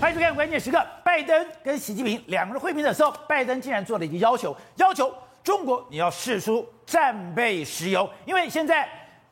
欢迎收看关键时刻。拜登跟习近平两个人会面的时候，拜登竟然做了一个要求，要求中国你要释出战备石油，因为现在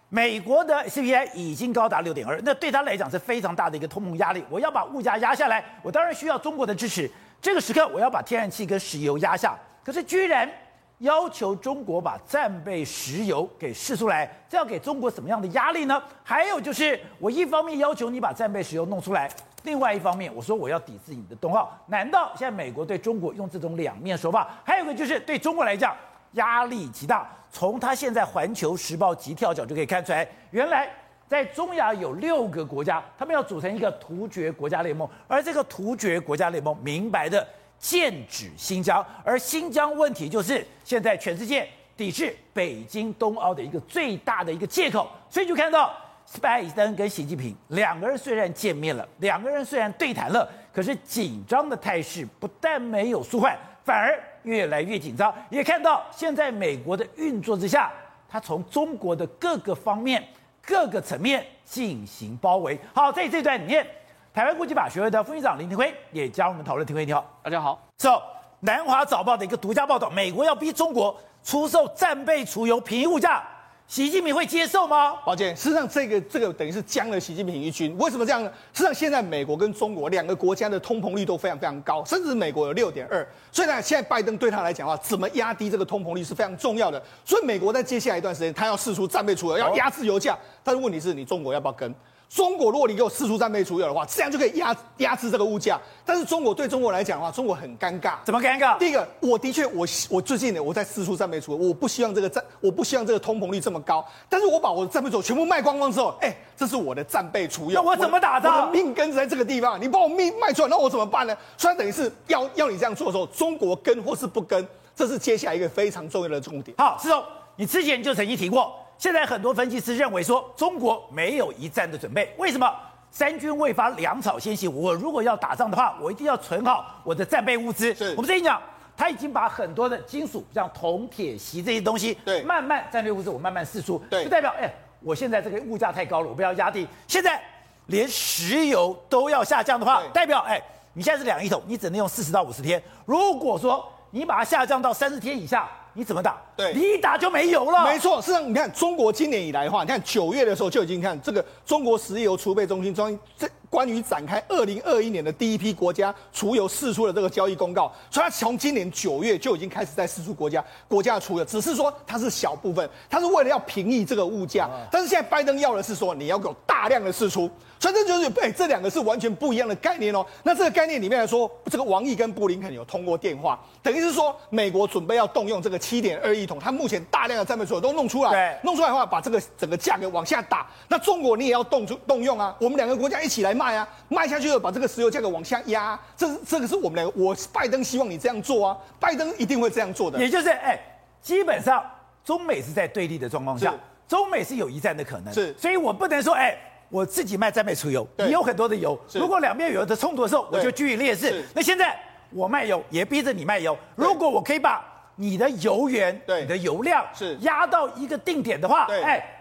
美国的 CPI 已经高达六点二，那对他来讲是非常大的一个通膨压力。我要把物价压下来，我当然需要中国的支持。这个时刻我要把天然气跟石油压下，可是居然要求中国把战备石油给释出来，这要给中国什么样的压力呢？还有就是我一方面要求你把战备石油弄出来。另外一方面，我说我要抵制你的冬奥，难道现在美国对中国用这种两面手法？还有一个就是对中国来讲压力极大。从他现在《环球时报》急跳脚就可以看出来，原来在中亚有六个国家，他们要组成一个突厥国家联盟，而这个突厥国家联盟明白的剑指新疆，而新疆问题就是现在全世界抵制北京冬奥的一个最大的一个借口，所以就看到。拜登跟习近平两个人虽然见面了，两个人虽然对谈了，可是紧张的态势不但没有舒缓，反而越来越紧张。也看到现在美国的运作之下，他从中国的各个方面、各个层面进行包围。好，在这段里面，台湾国际法学会的副院长林廷辉也加入我们讨论。庭辉你好，大家好。So，南华早报的一个独家报道，美国要逼中国出售战备储油，便宜物价。习近平会接受吗？宝剑，事实上这个这个等于是将了习近平一军。为什么这样呢？事实上，现在美国跟中国两个国家的通膨率都非常非常高，甚至美国有六点二。所以呢，现在拜登对他来讲的话，怎么压低这个通膨率是非常重要的。所以美国在接下来一段时间，他要试出战备出来，要压制油价。但是问题是你中国要不要跟？中国，如果你给我四出战备储油的话，这样就可以压压制这个物价。但是中国对中国来讲的话，中国很尴尬。怎么尴尬？第一个，我的确，我我最近呢，我在四出战备储油，我不希望这个战，我不希望这个通膨率这么高。但是我把我的战备储油全部卖光光之后，哎，这是我的战备储油，那我怎么打仗？我的命根子在这个地方，你把我命卖出来，那我怎么办呢？所以等于是要要你这样做的时候，中国跟或是不跟，这是接下来一个非常重要的重点。好，师总，你之前就曾经提过，现在很多分析师认为说，中国没有一战的准备，为什么？三军未发，粮草先行。我如果要打仗的话，我一定要存好我的战备物资。我们这一讲，他已经把很多的金属，像铜、铁、锡这些东西，对，慢慢战略物资我慢慢释出，对，就代表，哎，我现在这个物价太高了，我不要压低。现在连石油都要下降的话，代表，哎，你现在是两亿桶，你只能用四十到五十天。如果说你把它下降到三十天以下，你怎么打？对，你一打就没油了。没错，事实上，你看中国今年以来的话，你看九月的时候就已经看这个中国石油储备中心装这。关于展开二零二一年的第一批国家储油试出的这个交易公告，所以它从今年九月就已经开始在试出国家国家的储油，只是说它是小部分，它是为了要平抑这个物价。但是现在拜登要的是说你要给我大量的试出，所以这就是哎，这两个是完全不一样的概念哦。那这个概念里面来说，这个王毅跟布林肯有通过电话，等于是说美国准备要动用这个七点二亿桶，它目前大量的战备储油都弄出来，对，弄出来的话，把这个整个价格往下打。那中国你也要动出动用啊，我们两个国家一起来卖。卖啊，卖下去了，把这个石油价格往下压，这是这个是我们两个，我拜登希望你这样做啊，拜登一定会这样做的。也就是，哎，基本上中美是在对立的状况下，中美是有一战的可能，是，所以我不能说，哎，我自己卖战备储油，你有很多的油，如果两边有的冲突的时候，我就居于劣势。那现在我卖油也逼着你卖油，如果我可以把你的油源、你的油量是压到一个定点的话，哎。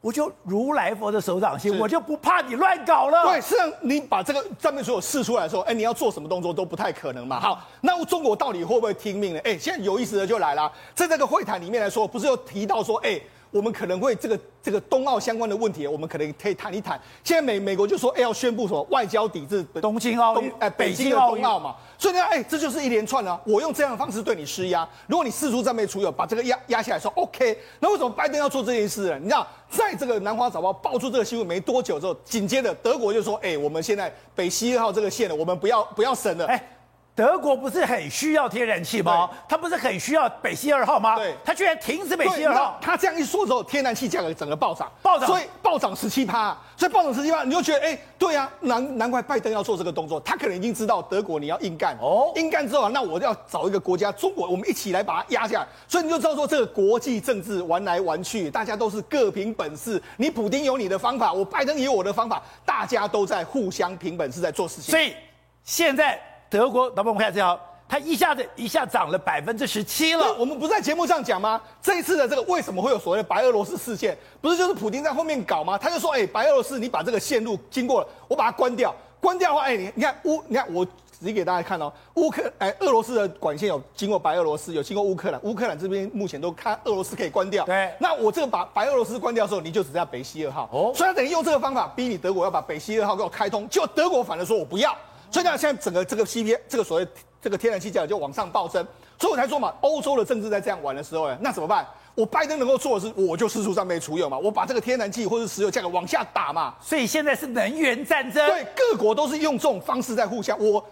我就如来佛的手掌心，我就不怕你乱搞了。对，实际上你把这个上面所有试出来的时候，哎，你要做什么动作都不太可能嘛。好，那中国到底会不会听命呢？哎，现在有意思的就来了，在这个会谈里面来说，不是有提到说，哎。我们可能会这个这个冬奥相关的问题，我们可能可以谈一谈。现在美美国就说，哎，要宣布什么外交抵制东京奥运，哎，北京的冬奥嘛。所以呢，哎，这就是一连串的。我用这样的方式对你施压。如果你四处战备出有，把这个压压下来说，OK。那为什么拜登要做这件事呢？你知道，在这个南华早报爆出这个新闻没多久之后，紧接着德国就说，哎，我们现在北溪二号这个线呢，我们不要不要审了。哎。德国不是很需要天然气吗？他不是很需要北溪二号吗？对，他居然停止北溪二号。他这样一说之后，天然气价格整个暴涨，暴涨，所以暴涨十七趴。所以暴涨十七趴，你就觉得，哎，对呀、啊，难难怪拜登要做这个动作，他可能已经知道德国你要硬干哦，硬干之后，那我就要找一个国家，中国，我们一起来把它压下来。所以你就知道说，这个国际政治玩来玩去，大家都是各凭本事。你普丁有你的方法，我拜登也有我的方法，大家都在互相凭本事在做事情。所以现在德国，老板，我们看这条。它一下子一下涨了百分之十七了。我们不在节目上讲吗？这一次的这个为什么会有所谓的白俄罗斯事件？不是就是普京在后面搞吗？他就说：“哎，白俄罗斯，你把这个线路经过了，我把它关掉。关掉的话，哎，你你看乌，你看我指给大家看哦，乌克哎，俄罗斯的管线有经过白俄罗斯，有经过乌克兰，乌克兰这边目前都看俄罗斯可以关掉。对，那我这个把白俄罗斯关掉的时候，你就只剩下北溪二号。哦，所以他等于用这个方法逼你德国要把北溪二号给我开通，结果德国反而说我不要。所以呢，现在整个这个 CP 这个所谓这个天然气价格就往上暴增，所以我才说嘛，欧洲的政治在这样玩的时候呢，那怎么办？我拜登能够做的是，我就四处战备储油嘛，我把这个天然气或者石油价格往下打嘛。所以现在是能源战争。对，各国都是用这种方式在互相。我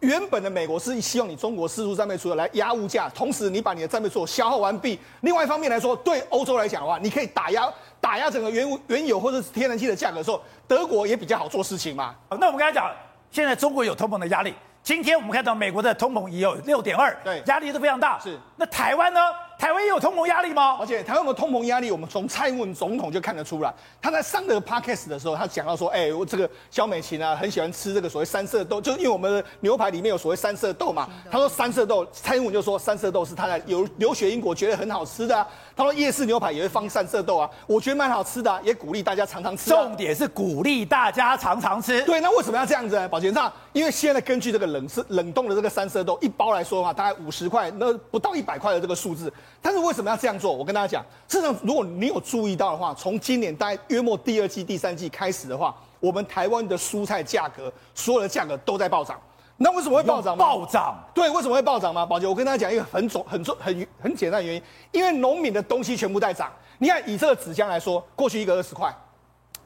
原本的美国是希望你中国四处战备储油来压物价，同时你把你的战备储油消耗完毕。另外一方面来说，对欧洲来讲的话，你可以打压打压整个原原油或者是天然气的价格的时候，德国也比较好做事情嘛。那我们刚才讲，现在中国有通膨的压力。今天我们看到美国的通膨也有六点二，对，压力都非常大。是，那台湾呢？台湾也有通膨压力吗？而且台湾的通膨压力，我们从蔡英文总统就看得出来。他在上个 podcast 的时候，他讲到说：“哎、欸，我这个萧美琴啊，很喜欢吃这个所谓三色豆，就是因为我们的牛排里面有所谓三色豆嘛。”他说：“三色豆，蔡英文就说三色豆是他在留留学英国觉得很好吃的、啊。”他说：“夜市牛排也会放三色豆啊，我觉得蛮好吃的、啊，也鼓励大家常常吃、啊。”重点是鼓励大家常常吃。对，那为什么要这样子呢？宝杰上，因为现在根据这个冷是冷冻的这个三色豆一包来说的话，大概五十块，那不到一百块的这个数字。但是为什么要这样？做，我跟大家讲，事实上，如果你有注意到的话，从今年大概约莫第二季、第三季开始的话，我们台湾的蔬菜价格，所有的价格都在暴涨。那为什么会暴涨？暴涨？对，为什么会暴涨吗？宝杰，我跟大家讲一个很重、很重、很很简单的原因，因为农民的东西全部在涨。你看，以这个纸浆来说，过去一个二十块，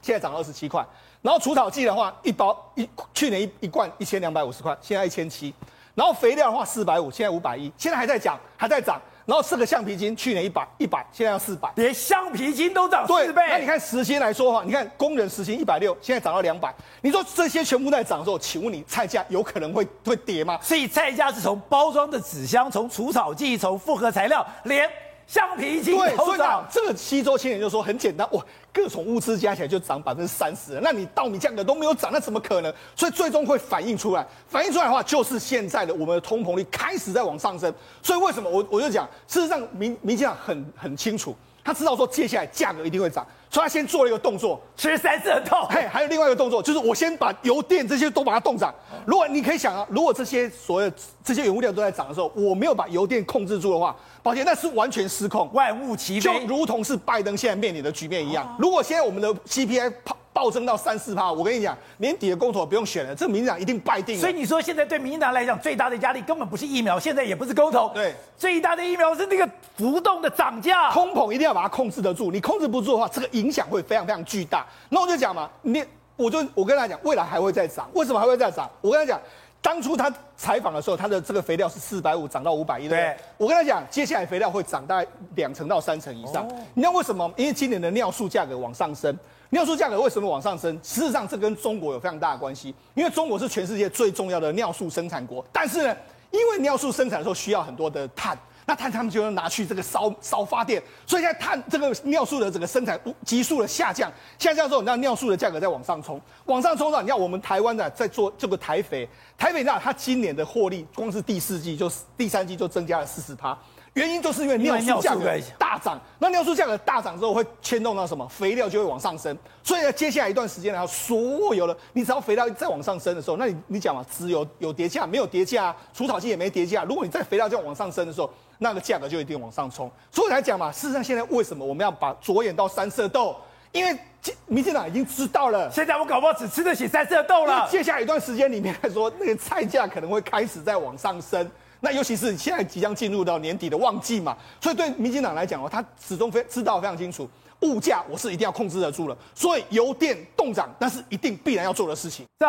现在涨二十七块。然后除草剂的话，一包一去年一一罐一千两百五十块，现在一千七。然后肥料的话，四百五，现在五百一，现在还在涨，还在涨。然后四个橡皮筋去年一百一百，现在要四百，连橡皮筋都涨四倍。那你看时薪来说哈，你看工人时薪一百六，现在涨到两百。你说这些全部在涨的时候，请问你菜价有可能会会跌吗？所以菜价是从包装的纸箱，从除草剂，从复合材料，连。橡皮筋对，所以讲这个西周青年就说很简单哇，各种物资加起来就涨百分之三十，那你稻米价格都没有涨，那怎么可能？所以最终会反映出来，反映出来的话就是现在的我们的通膨率开始在往上升。所以为什么我我就讲，事实上民民进党很很清楚，他知道说接下来价格一定会涨。所以他先做了一个动作，吃三色豆。嘿，还有另外一个动作，就是我先把油电这些都把它冻涨。如果你可以想啊，如果这些所有这些原物料都在涨的时候，我没有把油电控制住的话，抱歉，那是完全失控，万物齐飞，就如同是拜登现在面临的局面一样。如果现在我们的 CPI 暴增到三四趴，我跟你讲，年底的公投不用选了，这民进党一定败定了。所以你说现在对民进党来讲最大的压力根本不是疫苗，现在也不是公投，对，最大的疫苗是那个浮动的涨价，通膨一定要把它控制得住，你控制不住的话，这个影响会非常非常巨大。那我就讲嘛，你我就我跟他讲，未来还会再涨，为什么还会再涨？我跟他讲，当初他采访的时候，他的这个肥料是四百五涨到五百一，对不对？我跟他讲，接下来肥料会涨大概两成到三成以上。你知道为什么？因为今年的尿素价格往上升。尿素价格为什么往上升？事实上，这跟中国有非常大的关系。因为中国是全世界最重要的尿素生产国，但是呢，因为尿素生产的时候需要很多的碳，那碳他们就要拿去这个烧烧发电，所以现在碳这个尿素的整个生产急速的下降，下降之后，那尿素的价格在往上冲，往上冲到，你看我们台湾的在做这个台肥，台肥那它今年的获利，光是第四季就第三季就增加了四十趴。原因就是因为尿素价格大涨，那尿素价格大涨之后会牵动到什么？肥料就会往上升，所以呢，接下来一段时间呢，所有的你只要肥料再往上升的时候，那你你讲嘛，只有有跌价，没有跌价，除草剂也没跌价。如果你在肥料这样往上升的时候，那个价格就一定往上冲。所以来讲嘛，事实上现在为什么我们要把着眼到三色豆？因为民进党已经知道了，现在我搞不好只吃得起三色豆了。接下来一段时间里面来说，那个菜价可能会开始在往上升。那尤其是现在即将进入到年底的旺季嘛，所以对民进党来讲哦，他始终非知道非常清楚，物价我是一定要控制得住了。所以油电动涨，那是一定必然要做的事情。这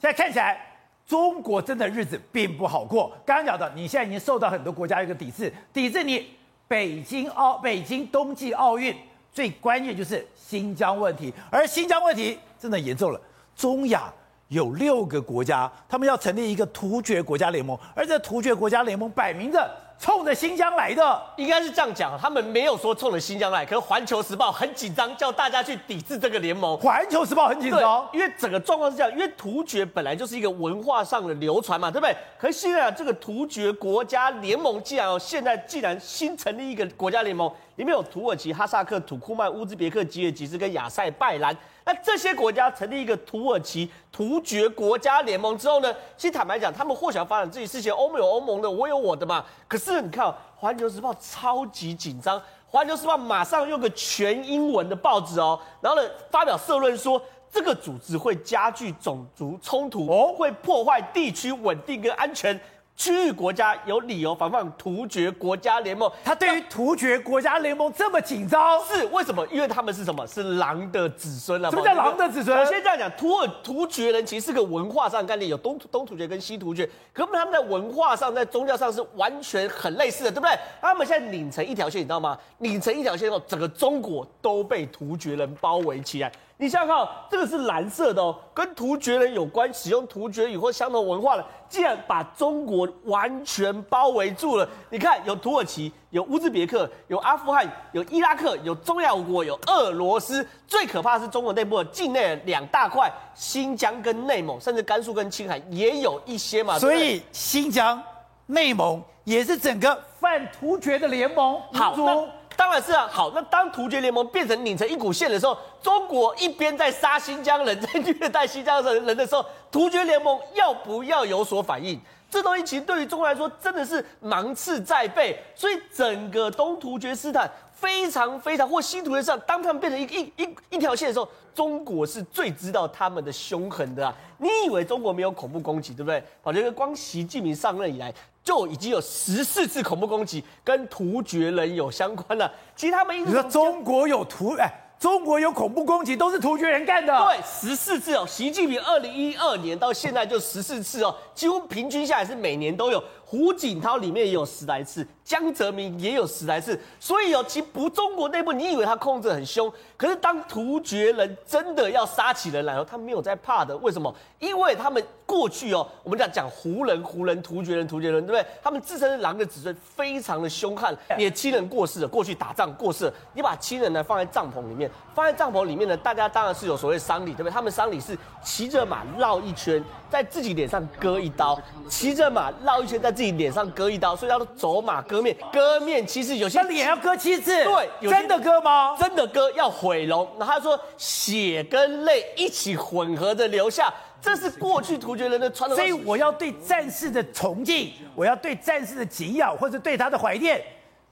现在看起来，中国真的日子并不好过。刚刚讲的，你现在已经受到很多国家一个抵制，抵制你北京奥、北京冬季奥运，最关键就是新疆问题，而新疆问题真的严重了，中亚。有六个国家，他们要成立一个突厥国家联盟，而这突厥国家联盟摆明着冲着新疆来的，应该是这样讲。他们没有说冲着新疆来，可是《环球时报》很紧张，叫大家去抵制这个联盟。《环球时报》很紧张，因为整个状况是这样，因为突厥本来就是一个文化上的流传嘛，对不对？可是现在这个突厥国家联盟既然哦，现在既然新成立一个国家联盟，里面有土耳其、哈萨克、土库曼、乌兹别克、吉尔吉斯跟亚塞拜然。那这些国家成立一个土耳其突厥国家联盟之后呢，其实坦白讲，他们或想发展自己事情，欧盟有欧盟的，我有我的嘛。可是你看，《环球时报》超级紧张，《环球时报》马上用个全英文的报纸哦，然后呢发表社论说，这个组织会加剧种族冲突，哦，会破坏地区稳定跟安全。区域国家有理由防范突厥国家联盟，他对于突厥国家联盟这么紧张，是为什么？因为他们是什么？是狼的子孙了！什么叫狼的子孙？我先这样讲，突尔突厥人其实是个文化上的概念，有东东突厥跟西突厥，可是他们在文化上、在宗教上是完全很类似的，对不对？他们现在拧成一条线，你知道吗？拧成一条线后，整个中国都被突厥人包围起来。你想想看，这个是蓝色的哦，跟突厥人有关，使用突厥语或相同文化的，竟然把中国完全包围住了。你看，有土耳其，有乌兹别克，有阿富汗，有伊拉克，有中亚五国，有俄罗斯。最可怕的是中国内部的境内两大块，新疆跟内蒙，甚至甘肃跟青海也有一些嘛。所以新疆、内蒙也是整个泛突厥的联盟。好。当然是啊，好，那当突厥联盟变成拧成一股线的时候，中国一边在杀新疆人，在虐待新疆人人的时候，突厥联盟要不要有所反应？这东西其实对于中国来说真的是芒刺在背，所以整个东突厥斯坦非常非常或西突厥斯坦，当他们变成一一一一条线的时候，中国是最知道他们的凶狠的啊！你以为中国没有恐怖攻击，对不对？我觉得光习近平上任以来。就已经有十四次恐怖攻击跟突厥人有相关了。其实他们一直说中国有突哎，中国有恐怖攻击都是突厥人干的。对，十四次哦。习近平二零一二年到现在就十四次哦，几乎平均下来是每年都有。胡锦涛里面也有十来次，江泽民也有十来次。所以哦，其不中国内部，你以为他控制很凶，可是当突厥人真的要杀起人来哦，他没有在怕的。为什么？因为他们。过去哦，我们讲讲胡人、胡人、突厥人、突厥人，对不对？他们自称是狼的子孙，非常的凶悍。你的亲人过世了，过去打仗过世了，你把亲人呢放在帐篷里面，放在帐篷里面呢，大家当然是有所谓丧礼，对不对？他们丧礼是骑着马绕一圈，在自己脸上割一刀，骑着马绕一圈，在自己脸上割一刀，所以叫做走马割面。割面其实有些他脸要割七次，对，真的割吗？真的割，要毁容。然后他说血跟泪一起混合着流下。这是过去突厥人的传统，所以我要对战士的崇敬，我要对战士的敬仰，或者对他的怀念，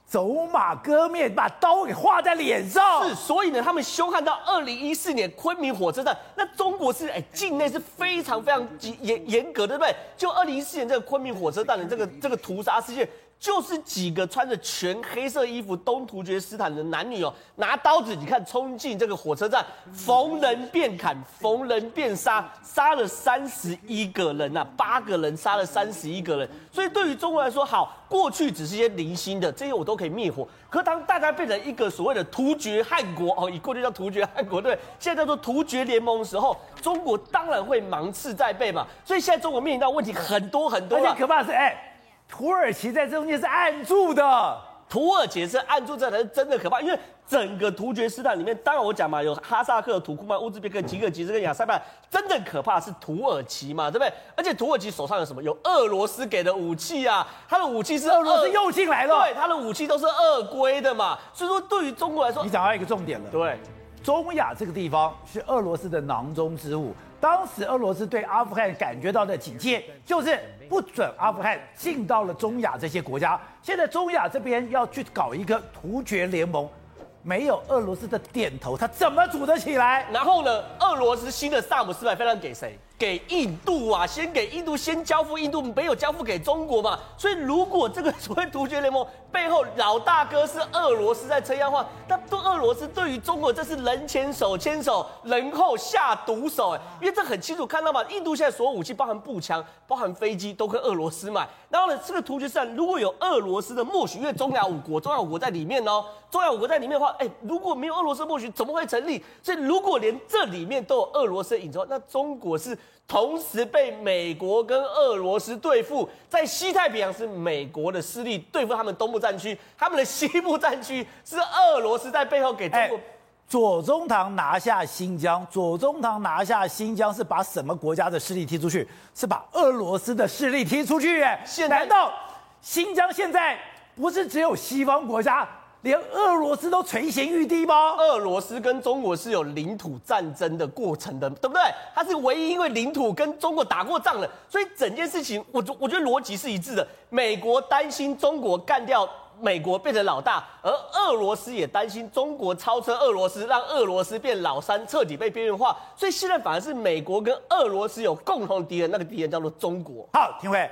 走马割面，把刀给画在脸上。是，所以呢，他们凶悍到二零一四年昆明火车站，那中国是哎境内是非常非常严严格的，对不对？就二零一四年这个昆明火车站的这个这个屠杀事件。就是几个穿着全黑色衣服东突厥斯坦的男女哦，拿刀子，你看冲进这个火车站，逢人便砍，逢人便杀，杀了三十一个人呐、啊，八个人杀了三十一个人。所以对于中国来说，好，过去只是一些零星的，这些我都可以灭火。可当大家变成一个所谓的突厥汗国哦，以过去叫突厥汗国，对，现在叫做突厥联盟的时候，中国当然会芒刺在背嘛。所以现在中国面临到问题很多很多，而且可怕是，哎。土耳其在这中间是按住的，土耳其是按住，这才是真的可怕。因为整个突厥斯坦里面，当然我讲嘛，有哈萨克、土库曼、乌兹别克、吉尔吉斯跟亚塞拜，真的可怕是土耳其嘛，对不对？而且土耳其手上有什么？有俄罗斯给的武器啊，他的武器是俄罗斯又进来了，对，他的武器都是俄规的嘛。所以说，对于中国来说，你讲到一个重点了，对，中亚这个地方是俄罗斯的囊中之物。当时俄罗斯对阿富汗感觉到的警戒，就是不准阿富汗进到了中亚这些国家。现在中亚这边要去搞一个突厥联盟，没有俄罗斯的点头，他怎么组得起来？然后呢，俄罗斯新的萨姆斯派飞弹给谁？给印度啊，先给印度，先交付印度，没有交付给中国嘛。所以如果这个所谓突厥联盟背后老大哥是俄罗斯在撑腰的话，那对俄罗斯对于中国这是人前手牵手，人后下毒手哎，因为这很清楚看到嘛，印度现在所有武器，包含步枪、包含飞机，都跟俄罗斯买。然后呢，这个突厥斯如果有俄罗斯的默许，因为中亚五国，中亚五国在里面哦，中亚五国在里面的话，哎，如果没有俄罗斯默许，怎么会成立？所以如果连这里面都有俄罗斯的影子，那中国是。同时被美国跟俄罗斯对付，在西太平洋是美国的势力对付他们东部战区，他们的西部战区是俄罗斯在背后给中国。左宗棠拿下新疆，左宗棠拿下新疆是把什么国家的势力踢出去？是把俄罗斯的势力踢出去？哎，难道新疆现在不是只有西方国家？连俄罗斯都垂涎欲滴吗？俄罗斯跟中国是有领土战争的过程的，对不对？他是唯一因为领土跟中国打过仗的，所以整件事情，我我觉得逻辑是一致的。美国担心中国干掉美国变成老大，而俄罗斯也担心中国超车俄罗斯，让俄罗斯变老三，彻底被边缘化。所以现在反而是美国跟俄罗斯有共同敌人，那个敌人叫做中国。好，廷辉。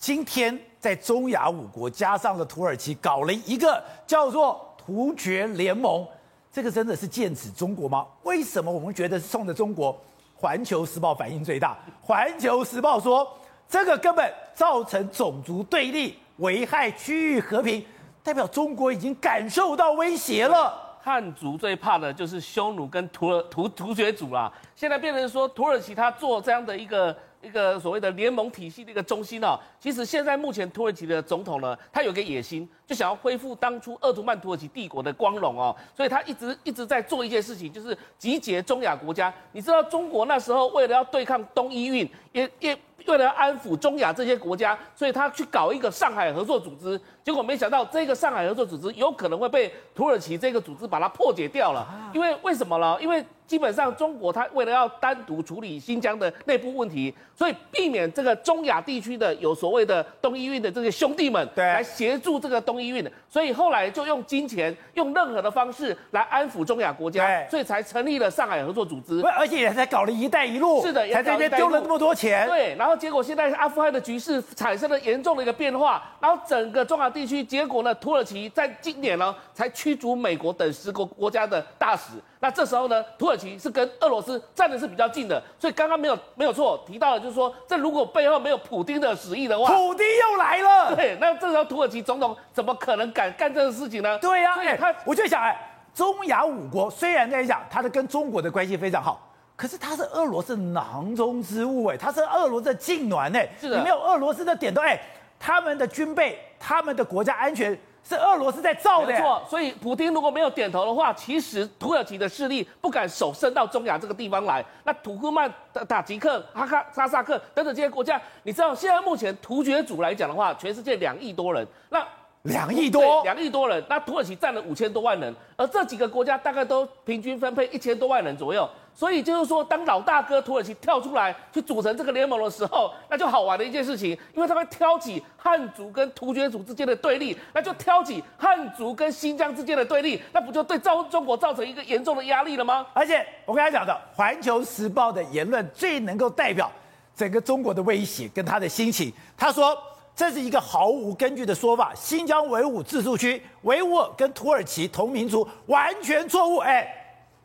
今天在中亚五国加上了土耳其，搞了一个叫做突厥联盟，这个真的是剑指中国吗？为什么我们觉得是冲着中国？环球时报反应最大，环球时报说这个根本造成种族对立，危害区域和平，代表中国已经感受到威胁了。汉族最怕的就是匈奴跟突突突厥族啦，现在变成说土耳其他做这样的一个。一个所谓的联盟体系的一个中心哦，其实现在目前土耳其的总统呢，他有个野心，就想要恢复当初鄂图曼土耳其帝国的光荣哦，所以他一直一直在做一件事情，就是集结中亚国家。你知道中国那时候为了要对抗东伊运，也也。为了安抚中亚这些国家，所以他去搞一个上海合作组织，结果没想到这个上海合作组织有可能会被土耳其这个组织把它破解掉了。因为为什么呢？因为基本上中国它为了要单独处理新疆的内部问题，所以避免这个中亚地区的有所谓的东伊运的这些兄弟们来协助这个东伊运，所以后来就用金钱，用任何的方式来安抚中亚国家，所以才成立了上海合作组织，而且也才搞了一带一路，是的，才在这边丢了那么多钱，对，然后。结果现在阿富汗的局势产生了严重的一个变化，然后整个中亚地区，结果呢，土耳其在今年呢才驱逐美国等十个国家的大使。那这时候呢，土耳其是跟俄罗斯站的是比较近的，所以刚刚没有没有错提到的，就是说，这如果背后没有普丁的旨意的话，普丁又来了。对，那这时候土耳其总统怎么可能敢干这个事情呢？对呀、啊，哎，他我就想，哎，中亚五国虽然在讲他的跟中国的关系非常好。可是他是俄罗斯囊中之物哎，他是俄罗斯的痙攣哎，你没有俄罗斯的点头哎，他们的军备、他们的国家安全是俄罗斯在造的，没错。所以普京如果没有点头的话，其实土耳其的势力不敢手伸到中亚这个地方来。那土库曼、塔吉克、哈萨哈萨克等等这些国家，你知道现在目前突厥族来讲的话，全世界两亿多人，那两亿多，两亿多人，那土耳其占了五千多万人，而这几个国家大概都平均分配一千多万人左右。所以就是说，当老大哥土耳其跳出来去组成这个联盟的时候，那就好玩的一件事情，因为他们挑起汉族跟突厥族之间的对立，那就挑起汉族跟新疆之间的对立，那不就对造中国造成一个严重的压力了吗？而且我刚才讲的《环球时报》的言论最能够代表整个中国的威胁跟他的心情。他说这是一个毫无根据的说法，新疆维吾尔自治区维吾尔跟土耳其同民族，完全错误。哎，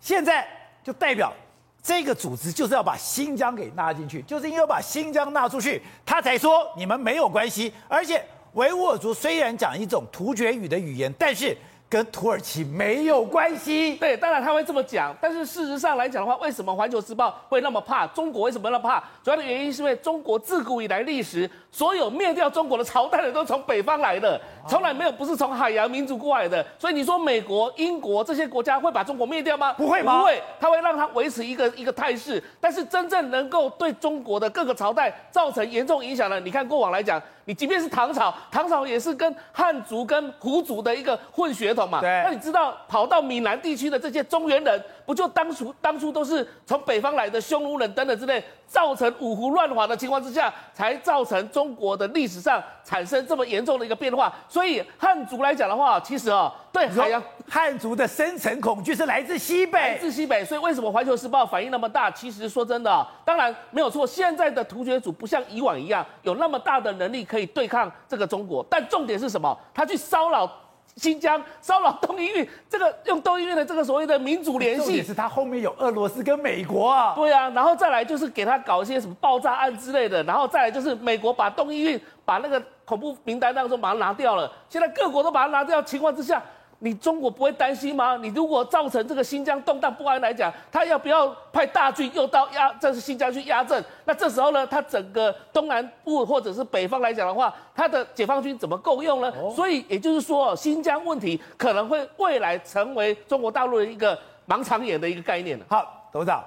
现在。就代表这个组织就是要把新疆给纳进去，就是因为要把新疆纳出去，他才说你们没有关系。而且维吾尔族虽然讲一种突厥语的语言，但是。跟土耳其没有关系。对，当然他会这么讲，但是事实上来讲的话，为什么《环球时报》会那么怕中国？为什么那么怕？主要的原因是因为中国自古以来历史，所有灭掉中国的朝代的都从北方来的，从来没有不是从海洋民族过来的。所以你说美国、英国这些国家会把中国灭掉吗？不会吗？不会，他会让它维持一个一个态势。但是真正能够对中国的各个朝代造成严重影响的，你看过往来讲。你即便是唐朝，唐朝也是跟汉族跟胡族的一个混血统嘛。对。那你知道跑到闽南地区的这些中原人，不就当初当初都是从北方来的匈奴人等等之类，造成五胡乱华的情况之下，才造成中国的历史上产生这么严重的一个变化。所以汉族来讲的话，其实啊、哦，对海洋汉族的深层恐惧是来自西北，来自西北。所以为什么《环球时报》反应那么大？其实说真的、哦，当然没有错，现在的突厥族不像以往一样有那么大的能力可以对抗这个中国。但重点是什么？他去骚扰。新疆骚扰东伊运，这个用东伊运的这个所谓的民主联系，也是他后面有俄罗斯跟美国啊。对啊，然后再来就是给他搞一些什么爆炸案之类的，然后再来就是美国把东伊运把那个恐怖名单当中把它拿掉了，现在各国都把它拿掉情况之下。你中国不会担心吗？你如果造成这个新疆动荡不安来讲，他要不要派大军又到压这是新疆去压阵？那这时候呢，他整个东南部或者是北方来讲的话，他的解放军怎么够用呢？哦、所以也就是说，新疆问题可能会未来成为中国大陆的一个盲肠炎的一个概念。好，董事长，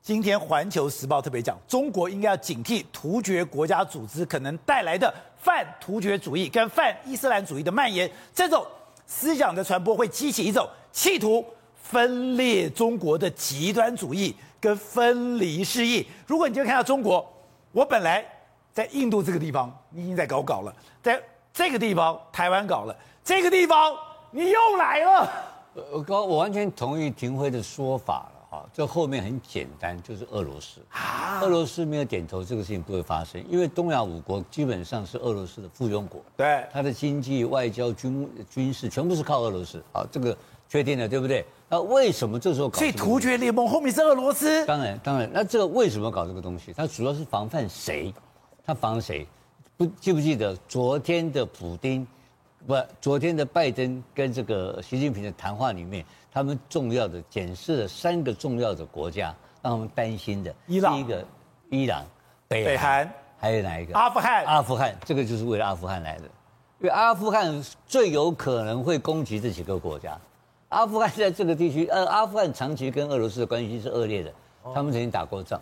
今天《环球时报》特别讲，中国应该要警惕突厥国家组织可能带来的泛突厥主义跟泛伊斯兰主义的蔓延，这种。思想的传播会激起一种企图分裂中国的极端主义跟分离示意。如果你就看到中国，我本来在印度这个地方，已经在搞搞了，在这个地方台湾搞了，这个地方你又来了。我我完全同意廷辉的说法了。好，这后面很简单，就是俄罗斯。俄罗斯没有点头，这个事情不会发生，因为东亚五国基本上是俄罗斯的附庸国。对，它的经济、外交、军军事全部是靠俄罗斯。好，这个确定了，对不对？那为什么这时候搞？所以突厥联盟后面是俄罗斯？当然，当然。那这个为什么搞这个东西？它主要是防范谁？它防谁？不记不记得昨天的普丁？不，昨天的拜登跟这个习近平的谈话里面。他们重要的检视了三个重要的国家，让他们担心的。伊朗，第一个，伊朗，北韩还有哪一个？阿富汗。阿富汗，这个就是为了阿富汗来的，因为阿富汗最有可能会攻击这几个国家。阿富汗在这个地区，呃，阿富汗长期跟俄罗斯的关系是恶劣的，他们曾经打过仗，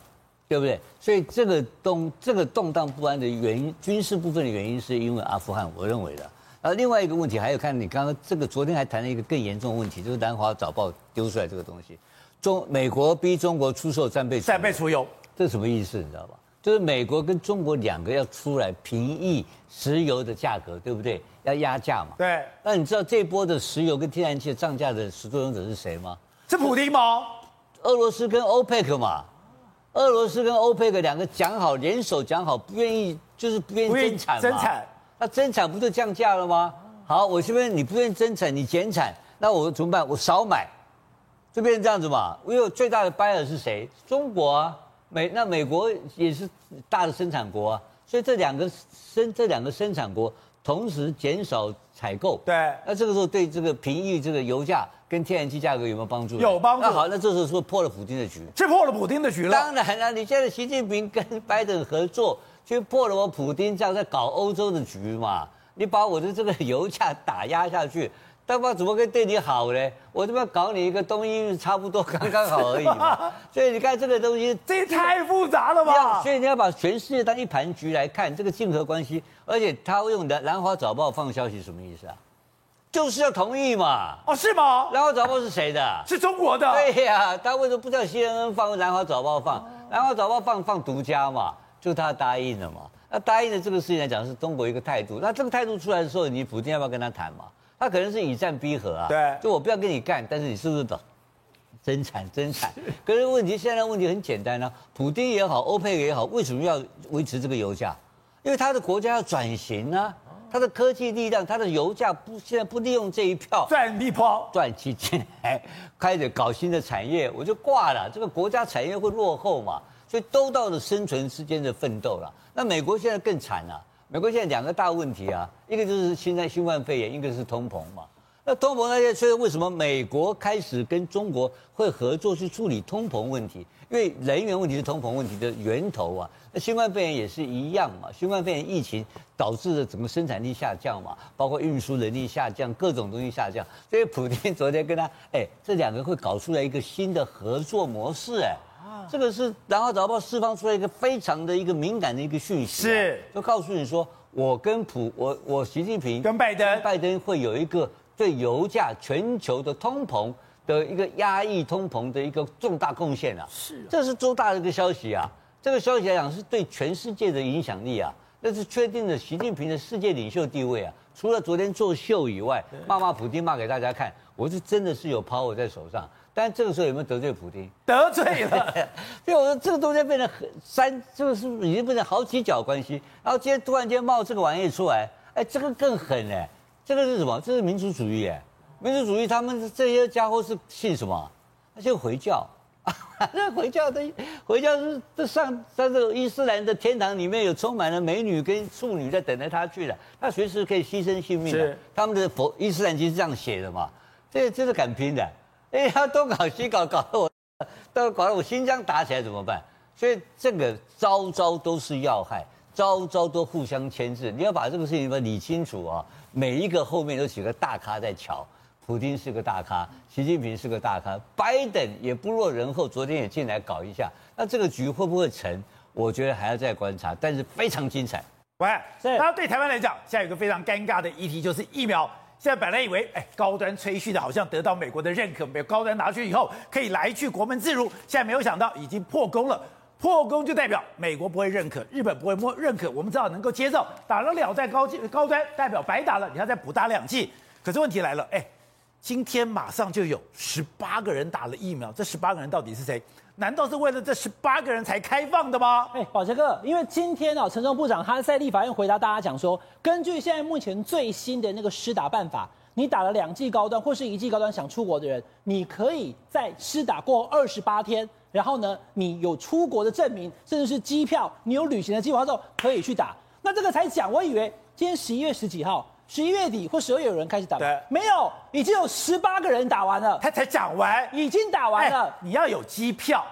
对不对？所以这个动这个动荡不安的原因，军事部分的原因，是因为阿富汗，我认为的。然后另外一个问题，还有看你刚刚这个，昨天还谈了一个更严重的问题，就是《南华早报》丢出来这个东西，中美国逼中国出售战备战备储油，这是什么意思？你知道吧？就是美国跟中国两个要出来平抑石油的价格，对不对？要压价嘛。对。那你知道这波的石油跟天然气的涨价的始作俑者是谁吗？是普丁吗？俄罗斯跟欧佩克嘛。俄罗斯跟欧佩克两个讲好，联手讲好，不愿意就是不愿意增产嘛。增产。那增产不就降价了吗？好，我这边你不愿意增产，你减产，那我怎么办？我少买，就变成这样子嘛。因为最大的 buyer 是谁？中国啊，美那美国也是大的生产国啊，所以这两个生这两个生产国同时减少采购，对，那这个时候对这个平抑这个油价跟天然气价格有没有帮助？有帮助。那好，那这时候是不是破了普丁的局？这破了普丁的局了。当然了，你现在习近平跟 拜登合作。就破了我普丁这样在搞欧洲的局嘛？你把我的这个油价打压下去，对方怎么会对你好呢？我这边搞你一个东西差不多刚刚好而已嘛。所以你看这个东西，这也太复杂了吧？所以你要把全世界当一盘局来看这个竞合关系，而且他会用的《南华早报》放消息什么意思啊？就是要同意嘛？哦，是吗？《南华早报》是谁的？是中国的。对呀、啊，他为什么不叫 CNN 放，《南华早报》放？《南华早报》放放独家嘛？就他答应了嘛？那答应的这个事情来讲，是中国一个态度。那这个态度出来的时候，你普京要不要跟他谈嘛？他可能是以战逼和啊。对。就我不要跟你干，但是你是不是的增产增产？可是问题现在问题很简单呢、啊。普京也好，欧佩克也好，为什么要维持这个油价？因为他的国家要转型啊，他的科技力量，他的油价不现在不利用这一票赚一波赚起钱来，开始搞新的产业，我就挂了。这个国家产业会落后嘛？所以都到了生存之间的奋斗了。那美国现在更惨了。美国现在两个大问题啊，一个就是现在新冠肺炎，一个是通膨嘛。那通膨那些，所以为什么美国开始跟中国会合作去处理通膨问题？因为能源问题是通膨问题的源头啊。那新冠肺炎也是一样嘛。新冠肺炎疫情导致了整个生产力下降嘛，包括运输能力下降，各种东西下降。所以普京昨天跟他，哎，这两个会搞出来一个新的合作模式，哎。这个是《南华早报》释放出来一个非常的一个敏感的一个讯息，是。就告诉你说，我跟普我我习近平跟拜登。拜登会有一个对油价全球的通膨的一个压抑通膨的一个重大贡献啊，是，这是多大的一个消息啊！这个消息来讲是对全世界的影响力啊，那是确定了习近平的世界领袖地位啊。除了昨天作秀以外，骂骂普京骂给大家看，我是真的是有 power 在手上。但这个时候有没有得罪普京？得罪了，所以我说这个东西变成很三，这个是已经变成好几角关系。然后今天突然间冒这个玩意出来，哎，这个更狠哎！这个是什么？这是民族主义哎！民族主义，他们这些家伙是信什么？他信回教啊！那回教的回教是这上在这个伊斯兰的天堂里面有充满了美女跟处女在等着他去的，他随时可以牺牲性命的。他们的佛伊斯兰经是这样写的嘛？这这是敢拼的。哎，他东搞西搞，搞得我，到搞得我新疆打起来怎么办？所以这个招招都是要害，招招都互相牵制。你要把这个事情把理清楚啊！每一个后面都几个大咖在乔，普京是个大咖，习近平是个大咖，拜登也不落人后，昨天也进来搞一下。那这个局会不会成？我觉得还要再观察，但是非常精彩。喂，那对台湾来讲，现在有个非常尴尬的议题，就是疫苗。现在本来以为，哎，高端吹嘘的好像得到美国的认可，美国高端拿去以后可以来去国门自如。现在没有想到已经破功了，破功就代表美国不会认可，日本不会摸认可，我们只好能够接受。打了两剂高高端，代表白打了，你要再补打两剂。可是问题来了，哎，今天马上就有十八个人打了疫苗，这十八个人到底是谁？难道是为了这十八个人才开放的吗？哎，宝杰哥，因为今天哦，陈时中部长他在立法院回答大家讲说，根据现在目前最新的那个施打办法，你打了两剂高端或是一剂高端想出国的人，你可以在施打过二十八天，然后呢，你有出国的证明，甚至是机票，你有旅行的计划之后，可以去打。那这个才讲，我以为今天十一月十几号。十一月底或十二月有人开始打，对，没有，已经有十八个人打完了，他才讲完，已经打完了。你要有机票，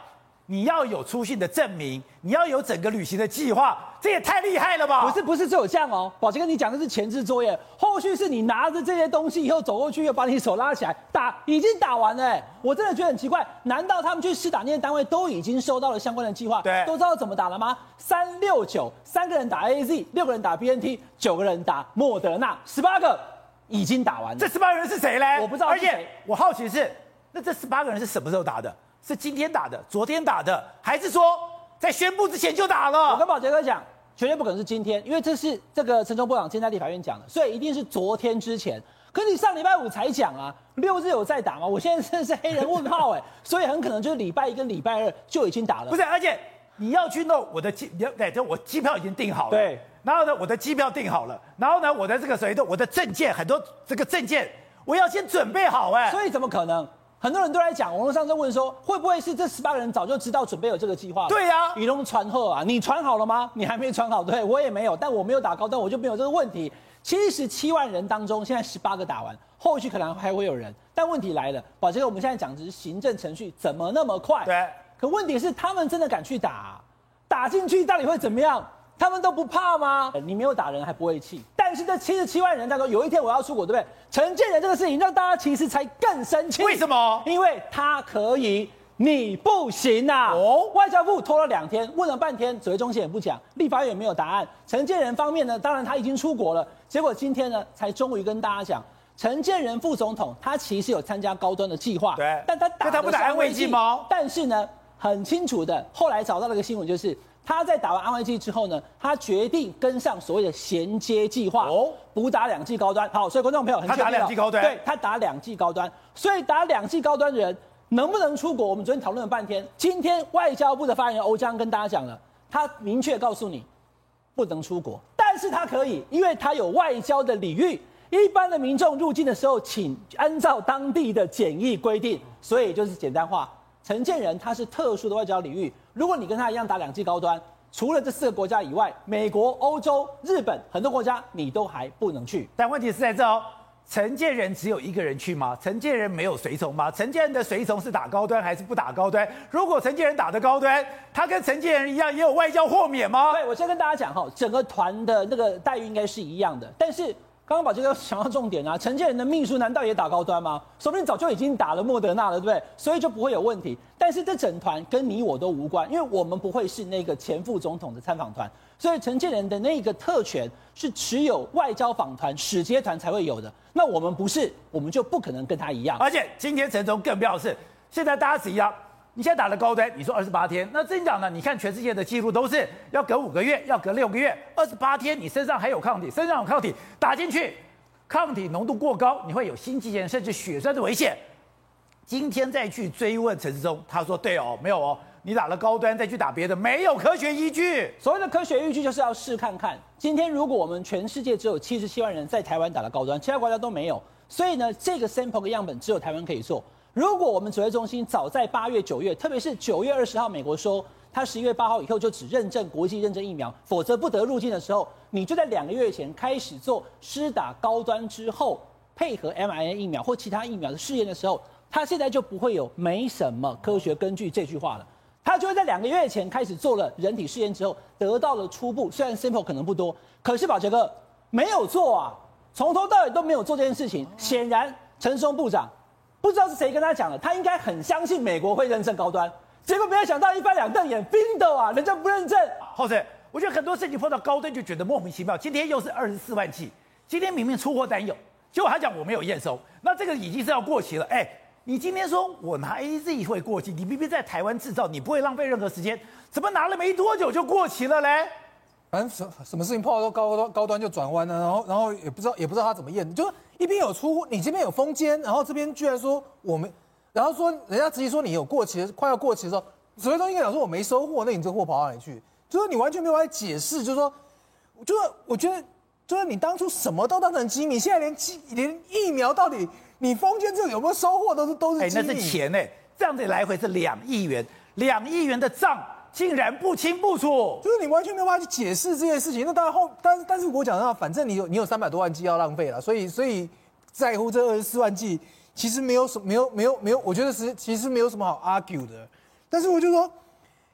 你要有出行的证明，你要有整个旅行的计划，这也太厉害了吧？不是，不是只有这样哦。宝杰跟，你讲的是前置作业，后续是你拿着这些东西以后走过去，又把你手拉起来打，已经打完了。我真的觉得很奇怪，难道他们去施打那些单位都已经收到了相关的计划，对，都知道怎么打了吗？三六九，三个人打 AZ，六个人打 BNT，九个人打莫德纳，十八个已经打完了。这十八个人是谁嘞？我不知道。而且我好奇是，那这十八个人是什么时候打的？是今天打的，昨天打的，还是说在宣布之前就打了？我跟宝杰哥讲，绝对不可能是今天，因为这是这个陈忠部长今天在立法院讲的，所以一定是昨天之前。可是你上礼拜五才讲啊，六日有在打吗？我现在真的是黑人问号哎，所以很可能就是礼拜一跟礼拜二就已经打了。不是，而且你要去弄我的机，你要对，就我机票已经订好了。对。然后呢，我的机票订好了，然后呢，我的这个谁的，我的证件很多，这个证件我要先准备好哎。所以怎么可能？很多人都在讲，网络上在问说，会不会是这十八个人早就知道准备有这个计划？对呀、啊，雨龙传鹤啊，你传好了吗？你还没传好，对，我也没有，但我没有打高端，我就没有这个问题。七十七万人当中，现在十八个打完，后续可能还会有人。但问题来了，宝杰哥，我们现在讲的是行政程序，怎么那么快？对。可问题是，他们真的敢去打、啊？打进去到底会怎么样？他们都不怕吗？你没有打人还不会气，但是这七十七万人当中，有一天我要出国，对不对？陈建仁这个事情让大家其实才更生气。为什么？因为他可以，你不行呐、啊。哦，外交部拖了两天，问了半天，指挥中心也不讲，立法院也没有答案。陈建仁方面呢，当然他已经出国了，结果今天呢，才终于跟大家讲，陈建仁副总统他其实有参加高端的计划，对，但他打他不打安慰剂吗？但是呢，很清楚的，后来找到了一个新闻，就是。他在打完安慰剂之后呢，他决定跟上所谓的衔接计划，哦，补打两剂高端。好，所以观众朋友很确定，他打两剂高端，对，他打两剂高端，所以打两剂高端的人能不能出国？我们昨天讨论了半天，今天外交部的发言人欧江跟大家讲了，他明确告诉你不能出国，但是他可以，因为他有外交的礼遇，一般的民众入境的时候，请按照当地的检疫规定，所以就是简单化。陈建仁他是特殊的外交领域，如果你跟他一样打两剂高端，除了这四个国家以外，美国、欧洲、日本很多国家你都还不能去。但问题是在这哦，陈建仁只有一个人去吗？陈建仁没有随从吗？陈建仁的随从是打高端还是不打高端？如果陈建仁打的高端，他跟陈建仁一样也有外交豁免吗？对，我先跟大家讲哈，整个团的那个待遇应该是一样的，但是。刚刚把这个想到重点啊，陈建仁的秘书难道也打高端吗？说不定早就已经打了莫德纳了，对不对？所以就不会有问题。但是这整团跟你我都无关，因为我们不会是那个前副总统的参访团，所以陈建仁的那个特权是持有外交访团、使节团才会有的。那我们不是，我们就不可能跟他一样。而且今天陈忠更妙的是，现在大家是一样。你现在打了高端，你说二十八天，那真讲呢？你看全世界的记录都是要隔五个月，要隔六个月，二十八天你身上还有抗体，身上有抗体打进去，抗体浓度过高，你会有心肌炎甚至血栓的危险。今天再去追问陈时中，他说对哦，没有哦，你打了高端再去打别的，没有科学依据。所谓的科学依据就是要试看看。今天如果我们全世界只有七十七万人在台湾打了高端，其他国家都没有，所以呢，这个 sample 的样本只有台湾可以做。如果我们指挥中心早在八月、九月，特别是九月二十号，美国说他十一月八号以后就只认证国际认证疫苗，否则不得入境的时候，你就在两个月前开始做施打高端之后，配合 mRNA 疫苗或其他疫苗的试验的时候，他现在就不会有没什么科学根据这句话了。他就会在两个月前开始做了人体试验之后，得到了初步，虽然 sample 可能不多，可是宝杰哥没有做啊，从头到尾都没有做这件事情。显然，陈松部长。不知道是谁跟他讲的，他应该很相信美国会认证高端，结果没有想到一翻两瞪眼，冰的啊，人家不认证。后者，我觉得很多事情碰到高端就觉得莫名其妙。今天又是二十四万剂，今天明明出货单有，结果他讲我没有验收，那这个已经是要过期了。哎，你今天说我拿 AZ 会过期，你明明在台湾制造，你不会浪费任何时间，怎么拿了没多久就过期了嘞？反正什什么事情碰到都高端高端就转弯了，然后然后也不知道也不知道他怎么验，就是一边有出货，你这边有封缄，然后这边居然说我们，然后说人家直接说你有过期，快要过期的时候，指挥中心讲说我没收货，那你这货跑到哪里去？就是你完全没有办法解释，就是说，就是我觉得。就是你当初什么都当成机密，现在连机连疫苗到底你封缄之后有没有收获都是都是机密。哎，那是钱哎，这样子来回是两亿元，两亿元的账竟然不清不楚，就是你完全没有办法去解释这件事情。那当然后，但是但是我讲的话，反正你有你有三百多万剂要浪费了，所以所以在乎这二十四万剂，其实没有什没有没有没有，我觉得是其实没有什么好 argue 的。但是我就说，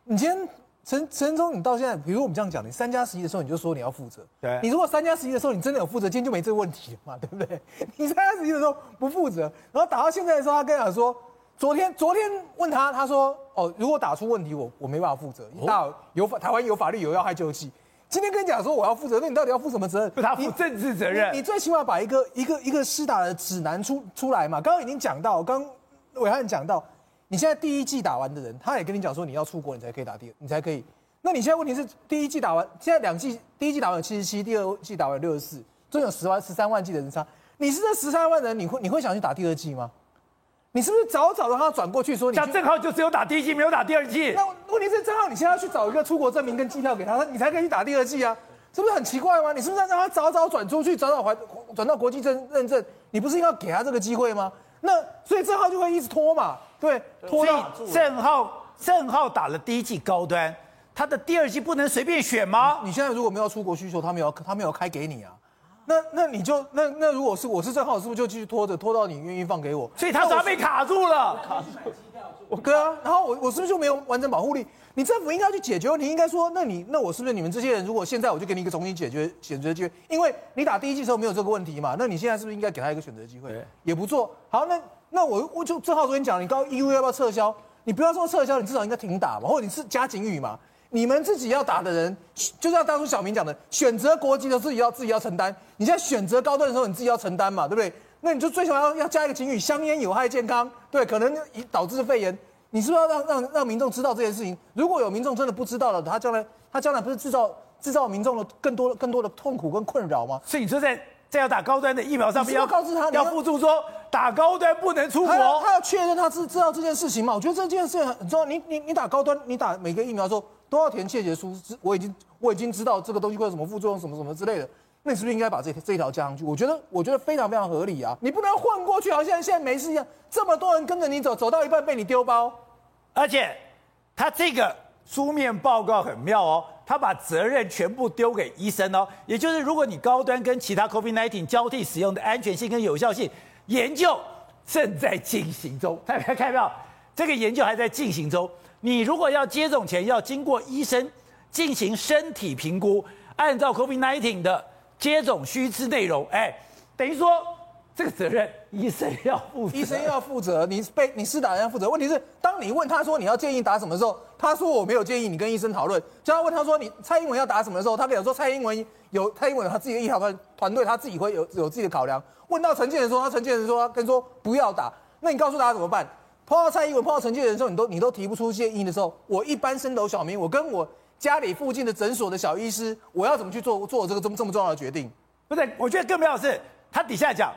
你今天。陈陈忠，你到现在，比如我们这样讲，你三加十一的时候，你就说你要负责。对。你如果三加十一的时候，你真的有负责，今天就没这个问题了嘛，对不对？你三加十一的时候不负责，然后打到现在的时候，他跟你讲说，昨天昨天问他，他说，哦，如果打出问题，我我没办法负责。哦。有法台湾有法律有要害救济。今天跟你讲说我要负责，那你到底要负什么责任？他负政治责任。你，你最起码把一个一个一个施打的指南出出来嘛。刚刚已经讲到，刚伟汉讲到，你现在第一季打完的人，他也跟你讲说你要出国，你才可以打第二，你才可以。那你现在问题是第一季打完，现在两季，第一季打完有七十七，第二季打完六十四，总有十万十三万剂的人差。你是这十三万人，你会你会想去打第二季吗？你是不是早早让他转过去说你？像郑浩就只有打第一季，没有打第二季。那问题是郑浩你现在要去找一个出国证明跟机票给他，你才可以去打第二季啊？是不是很奇怪吗？你是不是让他早早转出去，早早还转到国际证认证？你不是应该给他这个机会吗？那所以郑浩就会一直拖嘛，对，拖到郑浩郑浩打了第一季高端。他的第二季不能随便选吗？你现在如果没有出国需求，他没有他没有开给你啊？那那你就那那如果是我是郑浩，是不是就继续拖着拖到你愿意放给我？所以他说他被卡住了。卡住。我哥啊，然后我我是不是就没有完整保护力？你政府应该去解决问题，应该说，那你那我是不是你们这些人？如果现在我就给你一个重新解决选择机会，因为你打第一季时候没有这个问题嘛？那你现在是不是应该给他一个选择机会？也不做好，那那我我就正好昨天讲，你刚 EUA 要不要撤销？你不要说撤销，你至少应该停打嘛，或者你是加警语嘛？你们自己要打的人，就像当初小明讲的，选择国籍的自己要自己要承担。你现在选择高端的时候，你自己要承担嘛，对不对？那你就最起码要要加一个警语，香烟有害健康，对，可能导致肺炎。你是不是要让让让民众知道这件事情？如果有民众真的不知道了，他将来他将来不是制造制造民众的更多更多的痛苦跟困扰吗？所以你说在在要打高端的疫苗上面要告诉他，要附注说打高端不能出国，他要确认他知知道这件事情嘛？我觉得这件事情很重要。你你你打高端，你打每个疫苗的时候。都要填切结书，我已经我已经知道这个东西会有什么副作用，什么什么之类的。那你是不是应该把这这条加上去？我觉得我觉得非常非常合理啊！你不能混过去，好像现在没事一样。这么多人跟着你走，走到一半被你丢包，而且他这个书面报告很妙哦，他把责任全部丢给医生哦。也就是如果你高端跟其他 COVID-19 交替使用的安全性跟有效性研究正在进行中，大家看到这个研究还在进行中。你如果要接种前要经过医生进行身体评估，按照 COVID-19 的接种须知内容，哎，等于说这个责任医生要负责，医生要负责，你被你施打人要负责。问题是，当你问他说你要建议打什么的时候，他说我没有建议，你跟医生讨论。就要问他说你蔡英文要打什么的时候，他跟你说蔡英文有蔡英文他自己的医疗团团队，他自己会有有自己的考量。问到陈建仁说，他陈建仁说跟说不要打，那你告诉大家怎么办？碰到蔡英文、碰到陈建仁的时候，你都你都提不出建议的时候，我一般升斗小民，我跟我家里附近的诊所的小医师，我要怎么去做做这个这么这么重要的决定？不是，我觉得更重要的是，他底下讲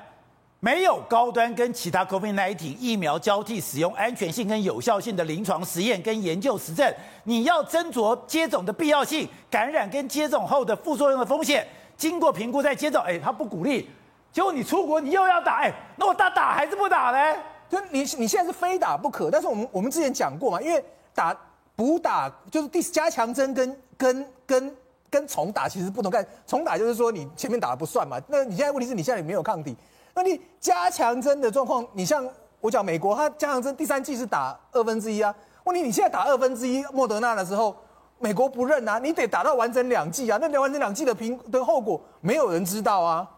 没有高端跟其他 COVID-19 疫苗交替使用安全性跟有效性的临床实验跟研究实证，你要斟酌接种的必要性、感染跟接种后的副作用的风险，经过评估再接种。哎，他不鼓励，结果你出国你又要打，哎，那我打打还是不打呢？就你你现在是非打不可，但是我们我们之前讲过嘛，因为打补打就是第加强针跟跟跟跟重打其实不同概，重打就是说你前面打的不算嘛，那你现在问题是你现在也没有抗体，那你加强针的状况，你像我讲美国，它加强针第三剂是打二分之一啊，问题你现在打二分之一莫德纳的时候，美国不认啊，你得打到完整两剂啊，那完整两剂的评的后果没有人知道啊。